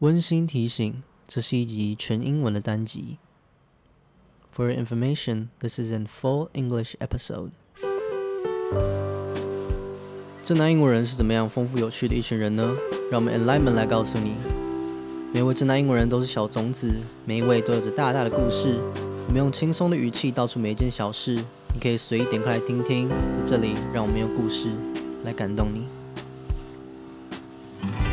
温馨提醒：这是一集全英文的单集。For your information, this is an full English episode. 正南英国人是怎么样丰富有趣的一群人呢？让我们 Enlightenment 来告诉你。每位正南英国人都是小种子，每一位都有着大大的故事。我们用轻松的语气道出每一件小事，你可以随意点开来听听。在这里，让我们用故事来感动你。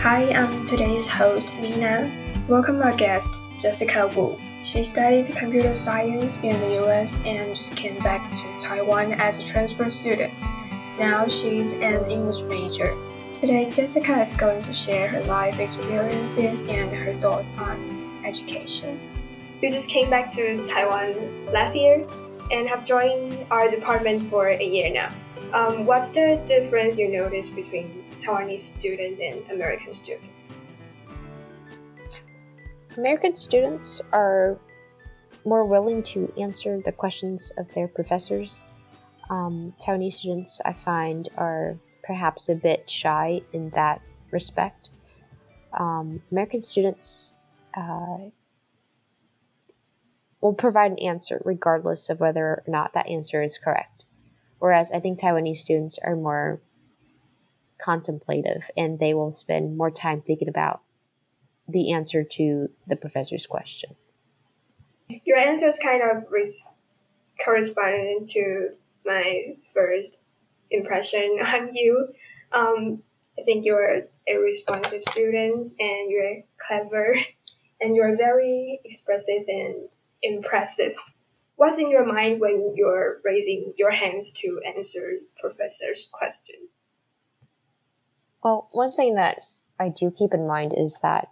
Hi, I'm today's host, Mina. Welcome our guest, Jessica Wu. She studied computer science in the US and just came back to Taiwan as a transfer student. Now she's an English major. Today, Jessica is going to share her life experiences and her thoughts on education. You just came back to Taiwan last year and have joined our department for a year now. Um, what's the difference you notice between Taiwanese students and American students? American students are more willing to answer the questions of their professors. Um, Taiwanese students, I find, are perhaps a bit shy in that respect. Um, American students uh, will provide an answer regardless of whether or not that answer is correct. Whereas I think Taiwanese students are more contemplative and they will spend more time thinking about the answer to the professor's question. Your answer is kind of res- corresponded to my first impression on you. Um, I think you're a responsive student and you're clever and you're very expressive and impressive. What's in your mind when you're raising your hands to answer professor's question? Well, one thing that I do keep in mind is that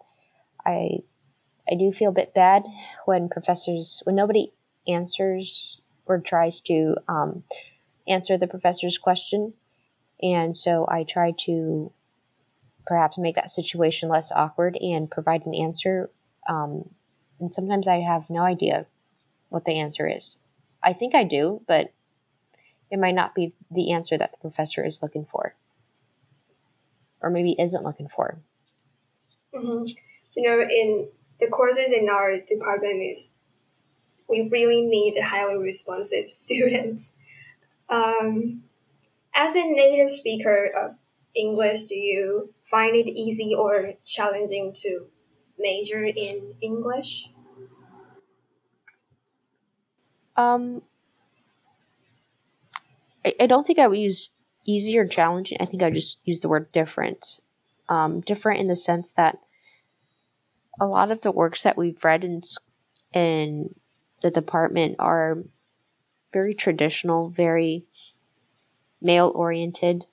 I I do feel a bit bad when professors when nobody answers or tries to um, answer the professor's question, and so I try to perhaps make that situation less awkward and provide an answer. Um, and sometimes I have no idea what the answer is. I think I do, but it might not be the answer that the professor is looking for or maybe isn't looking for. Mm-hmm. You know, in the courses in our department is we really need highly responsive students. Um, as a native speaker of English, do you find it easy or challenging to major in English? Um, I, I don't think I would use easy or challenging. I think I just use the word different. Um, different in the sense that a lot of the works that we've read in in the department are very traditional, very male oriented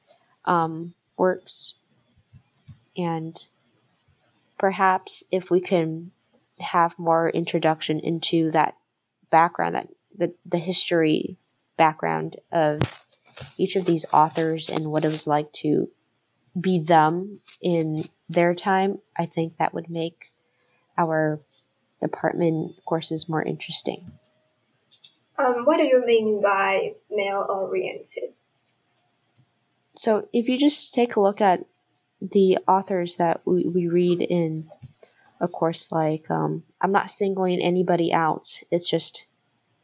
um, works, and perhaps if we can have more introduction into that background, that the, the history background of each of these authors and what it was like to be them in their time, I think that would make our department courses more interesting. Um, what do you mean by male oriented? So, if you just take a look at the authors that we, we read in a course like, um, I'm not singling anybody out, it's just,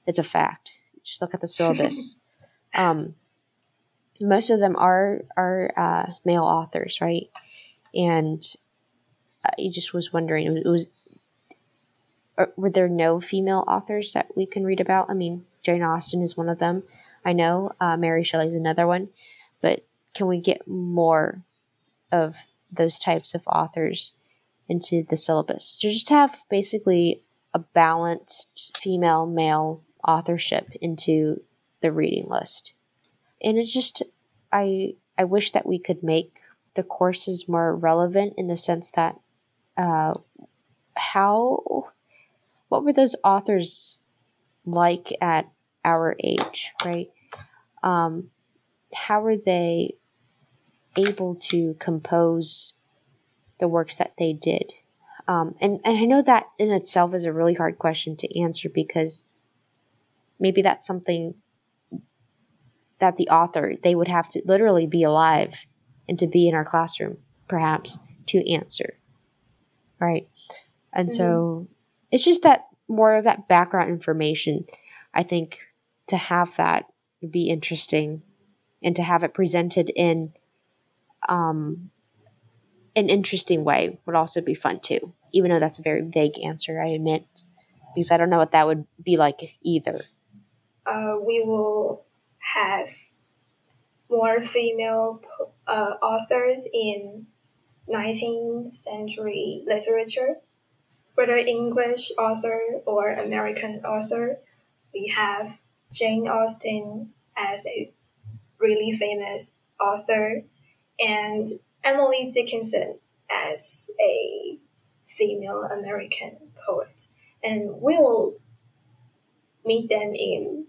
it's a fact. Just look at the syllabus. um, most of them are are uh, male authors, right? And I just was wondering, it was were there no female authors that we can read about? I mean, Jane Austen is one of them. I know uh, Mary Shelley is another one, but can we get more of those types of authors into the syllabus? To just have basically a balanced female male authorship into the reading list. And it just I I wish that we could make the courses more relevant in the sense that uh, how what were those authors like at our age, right? Um, how were they able to compose the works that they did? Um, and, and I know that in itself is a really hard question to answer because maybe that's something that the author they would have to literally be alive and to be in our classroom perhaps to answer right? And so it's just that more of that background information. I think to have that would be interesting and to have it presented in um, an interesting way would also be fun too. Even though that's a very vague answer, I admit, because I don't know what that would be like either. uh, we will have more female uh, authors in 19th century literature, whether English author or American author. We have Jane Austen as a really famous author, and Emily Dickinson as a female American poet. And we'll meet them in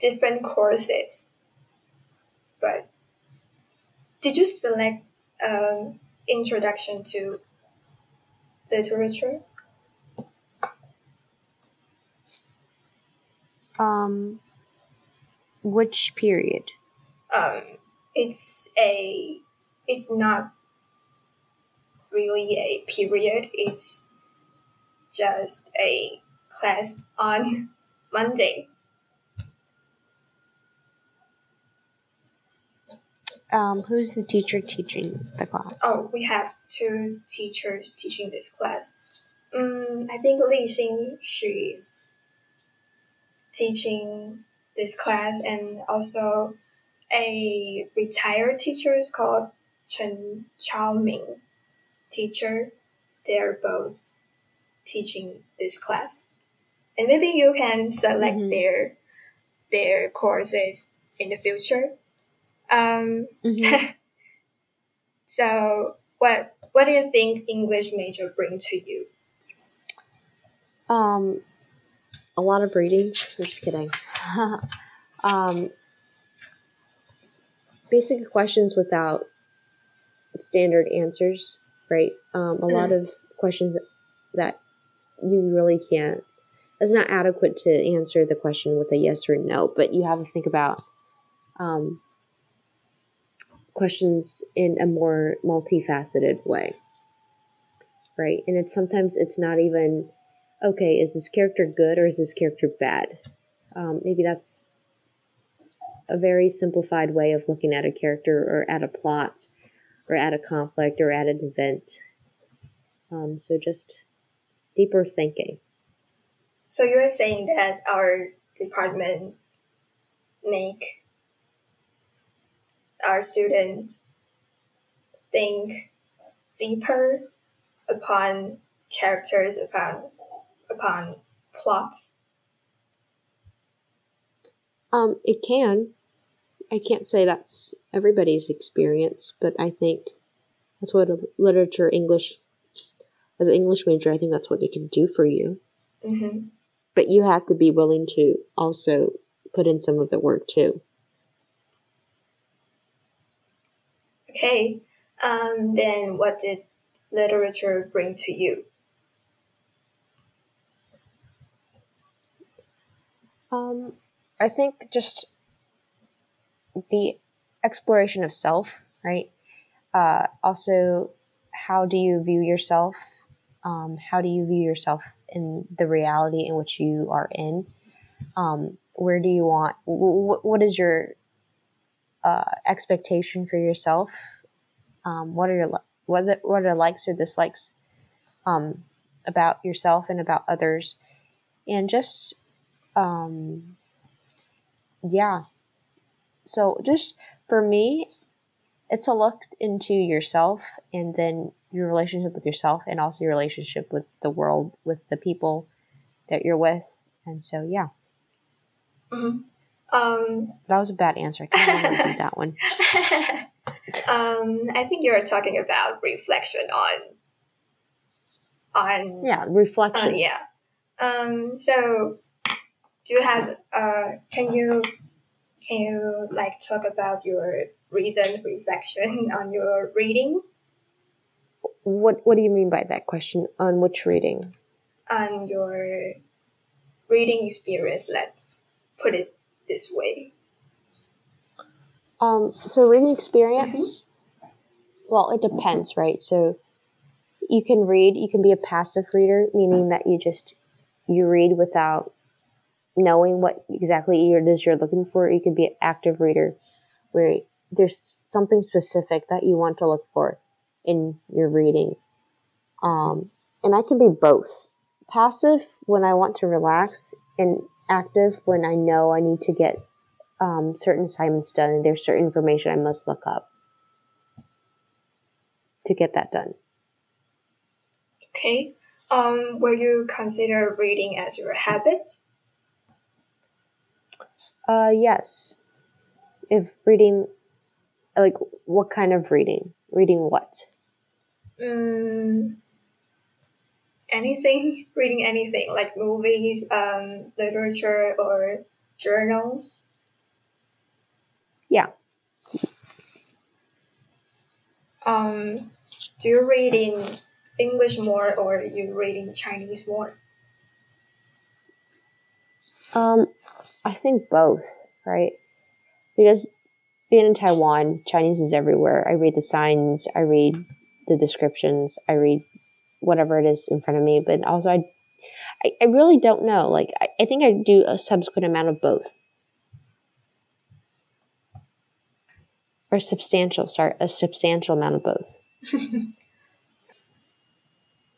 different courses. But did you select um, introduction to literature? Um, which period? Um, it's a it's not really a period. It's just a class on Monday. Um, who's the teacher teaching the class? Oh, we have two teachers teaching this class. Um, I think Li Xing, she is teaching this class, and also a retired teacher is called Chen Chaoming teacher. They're both teaching this class, and maybe you can select Mhm. their their courses in the future. Um, Mhm. so what what do you think English major bring to you? Um, a lot of reading. I'm just kidding. um, basic questions without standard answers, right? Um, a lot of questions that you really can't. It's not adequate to answer the question with a yes or no, but you have to think about um, questions in a more multifaceted way, right? And it's sometimes it's not even okay, is this character good or is this character bad? Um, maybe that's a very simplified way of looking at a character or at a plot or at a conflict or at an event. Um, so just deeper thinking. So you're saying that our department make our students think deeper upon characters, upon upon plots. Um, it can. I can't say that's everybody's experience, but I think that's what a literature English, as an English major, I think that's what it can do for you. hmm But you have to be willing to also put in some of the work too. Okay. Um, then what did literature bring to you? Um, I think just the exploration of self, right? Uh, also, how do you view yourself? Um, how do you view yourself in the reality in which you are in? Um, where do you want? W- what is your uh, expectation for yourself? Um, what are your what are, what are likes or dislikes um, about yourself and about others? And just um yeah so just for me it's a look into yourself and then your relationship with yourself and also your relationship with the world with the people that you're with and so yeah hmm Um, that was a bad answer i can't remember that one um, I think you're talking about reflection on on yeah reflection yeah. Um, so, do you have uh? Can you can you like talk about your recent reflection on your reading what what do you mean by that question on which reading on your reading experience? Let's put it this way. Um, so reading experience, well, it depends, right? So you can read. You can be a passive reader, meaning that you just you read without knowing what exactly it is you're looking for. You can be an active reader, where there's something specific that you want to look for in your reading. Um, and I can be both passive when I want to relax, and active when I know I need to get um, certain assignments done and there's certain information I must look up to get that done. Okay. Um, will you consider reading as your habit? Uh, yes. If reading, like, what kind of reading? Reading what? Mm, anything, reading anything, like movies, um, literature, or journals. Yeah. Um, do you read in English more or you read in Chinese more? Um, I think both, right? Because being in Taiwan, Chinese is everywhere. I read the signs, I read the descriptions, I read whatever it is in front of me, but also I I, I really don't know. Like I, I think I do a subsequent amount of both. Or substantial, sorry, a substantial amount of both.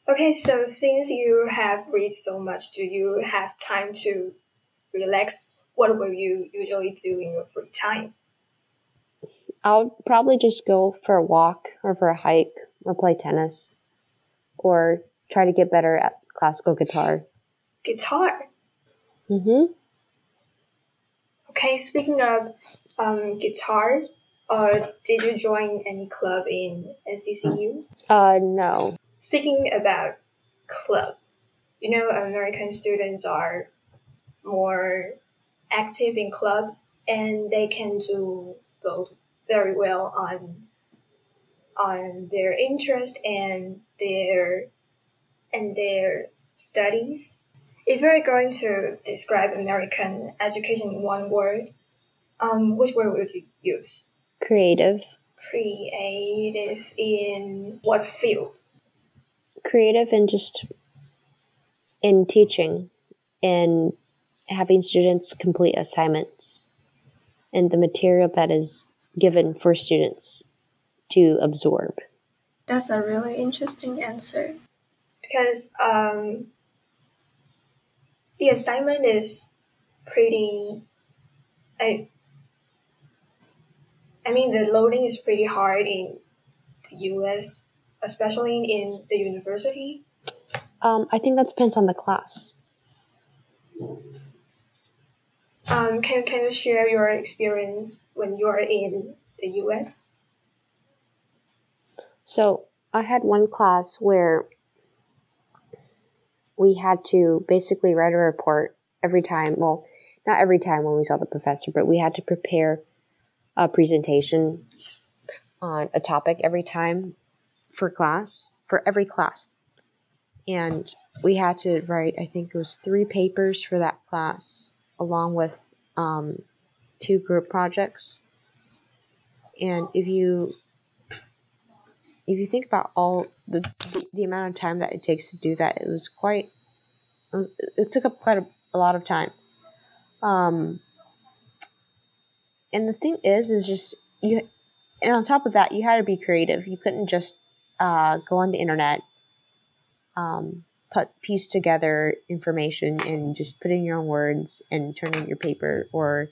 okay, so since you have read so much, do you have time to relax? What will you usually do in your free time? I'll probably just go for a walk or for a hike or play tennis or try to get better at classical guitar. Guitar? Mm-hmm. Okay, speaking of um, guitar, uh, did you join any club in NCCU? Uh, no. Speaking about club, you know, American students are more active in club and they can do both very well on on their interest and their and their studies. If you're going to describe American education in one word, um, which word would you use? Creative. Creative in what field? Creative in just in teaching and having students complete assignments and the material that is given for students to absorb. That's a really interesting answer because um, the assignment is pretty. I, I mean, the loading is pretty hard in the US, especially in the university. Um, I think that depends on the class. Um, can, can you share your experience when you are in the US? So, I had one class where we had to basically write a report every time. Well, not every time when we saw the professor, but we had to prepare a presentation on a topic every time for class, for every class. And we had to write, I think it was three papers for that class, along with um, two group projects. And if you if you think about all the, the, the amount of time that it takes to do that, it was quite it, was, it took up quite a, a lot of time. Um, and the thing is, is just you, and on top of that, you had to be creative. You couldn't just uh, go on the internet, um, put piece together information and just put in your own words and turn in your paper, or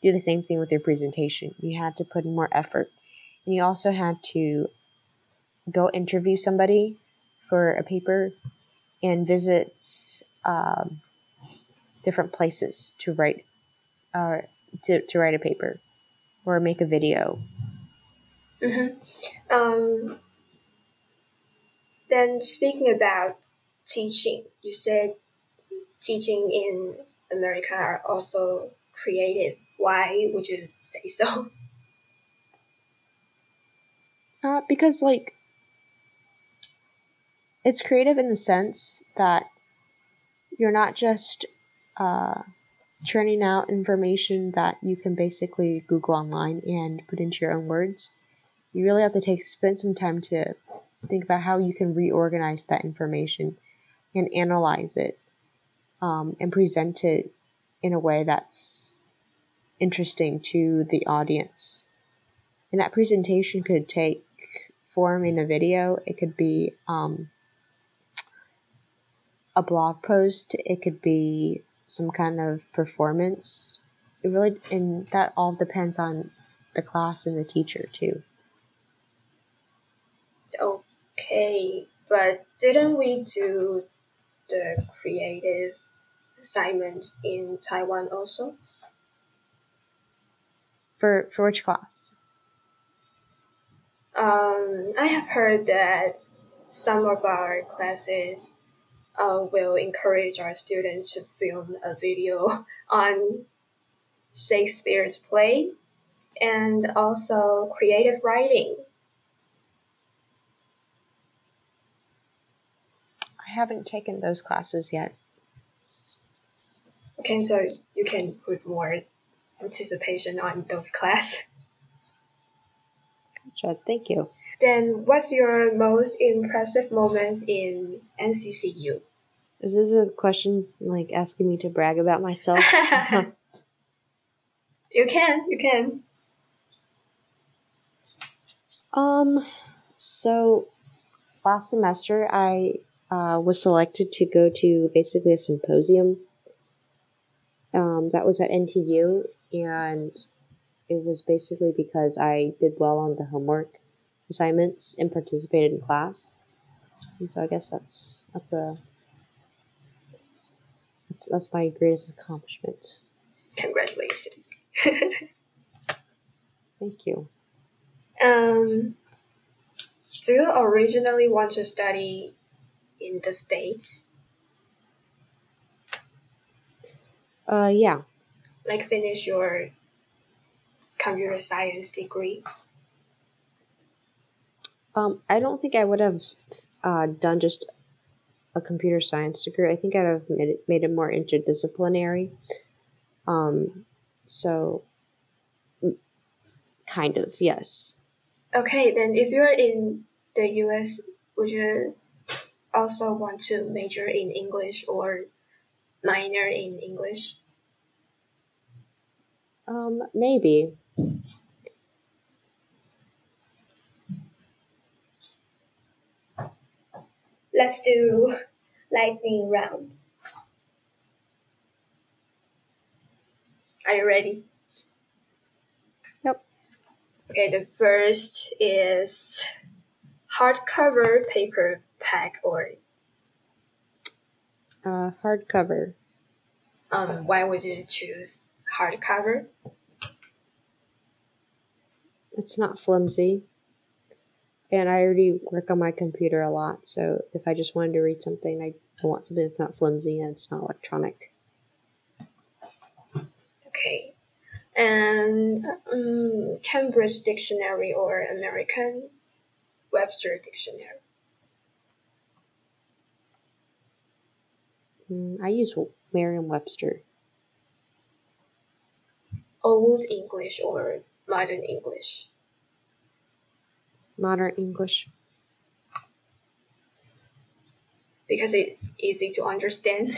do the same thing with your presentation. You had to put in more effort, and you also had to go interview somebody for a paper and visits um, different places to write uh, to, to write a paper or make a video. Mm-hmm. Um, then speaking about teaching, you said teaching in America are also creative. Why would you say so? Uh, because like it's creative in the sense that you're not just uh, churning out information that you can basically Google online and put into your own words. You really have to take spend some time to think about how you can reorganize that information and analyze it um, and present it in a way that's interesting to the audience. And that presentation could take form in a video, it could be um, a blog post, it could be some kind of performance. It really, and that all depends on the class and the teacher too. Okay, but didn't we do the creative assignment in Taiwan also? For for which class? Um, I have heard that some of our classes uh, will encourage our students to film a video on Shakespeare's play and also creative writing. I haven't taken those classes yet. Okay, so you can put more anticipation on those classes. Gotcha. Thank you. Then, what's your most impressive moment in NCCU? Is this a question like asking me to brag about myself? you can, you can. um, so last semester I uh, was selected to go to basically a symposium. Um, that was at NTU, and it was basically because I did well on the homework assignments and participated in class. And so I guess that's that's a that's that's my greatest accomplishment. Congratulations. Thank you. Um, do you originally want to study in the States? Uh, yeah. Like finish your computer science degree? Um, I don't think I would have uh, done just a computer science degree. I think I'd have made it, made it more interdisciplinary. Um, so, kind of, yes. Okay, then if you're in the US, would you also want to major in English or minor in English? Um, maybe. Let's do lightning round. Are you ready? Yep. Okay, the first is hardcover paper pack, or Uh, hardcover. um why would you choose hardcover? It's not flimsy. And I already work on my computer a lot, so if I just wanted to read something, I want something that's not flimsy and it's not electronic. Okay. And um, Cambridge Dictionary or American Webster Dictionary. Mm, I use Merriam Webster. Old English or Modern English. Modern English. Because it's easy to understand.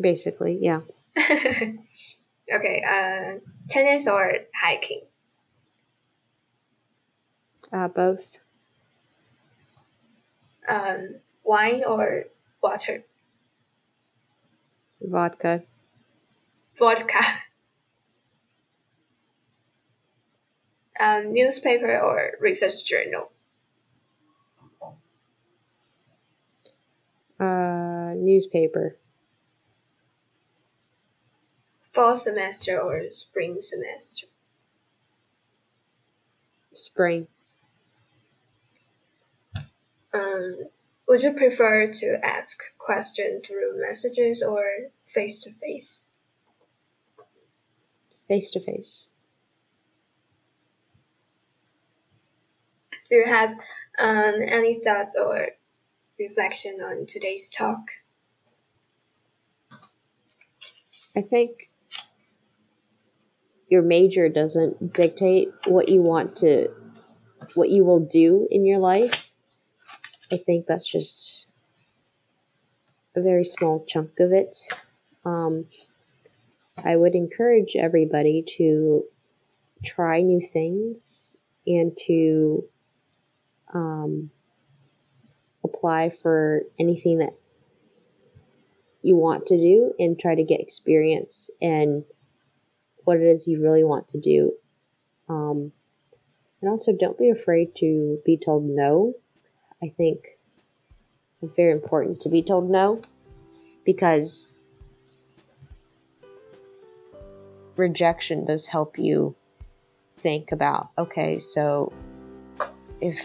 Basically, yeah. okay, uh, tennis or hiking? Uh, both. Um, wine or water? Vodka. Vodka. Um, newspaper or research journal? Uh, newspaper. Fall semester or spring semester? Spring. Um, would you prefer to ask question through messages or face to face? Face to face. Do you have um, any thoughts or reflection on today's talk? I think your major doesn't dictate what you want to what you will do in your life. I think that's just a very small chunk of it. Um, I would encourage everybody to try new things and to um, apply for anything that you want to do and try to get experience and what it is you really want to do. Um, and also, don't be afraid to be told no. I think it's very important to be told no because rejection does help you think about okay, so if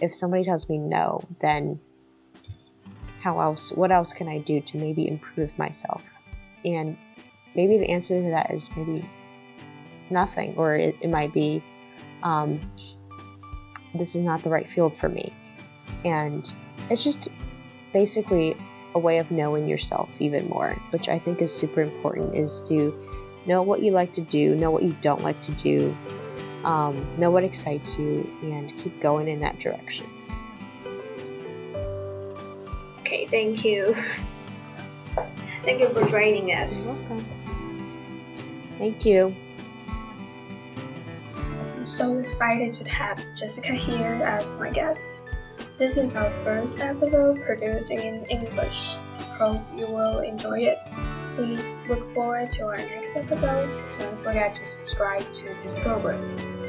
if somebody tells me no, then how else what else can I do to maybe improve myself? And maybe the answer to that is maybe nothing, or it, it might be um, this is not the right field for me. And it's just basically a way of knowing yourself even more, which I think is super important is to know what you like to do, know what you don't like to do, um, know what excites you, and keep going in that direction. Okay, thank you. thank you for joining us. Thank you. I'm so excited to have Jessica here as my guest. This is our first episode produced in English. Hope you will enjoy it. Please look forward to our next episode. Don't forget to subscribe to this program.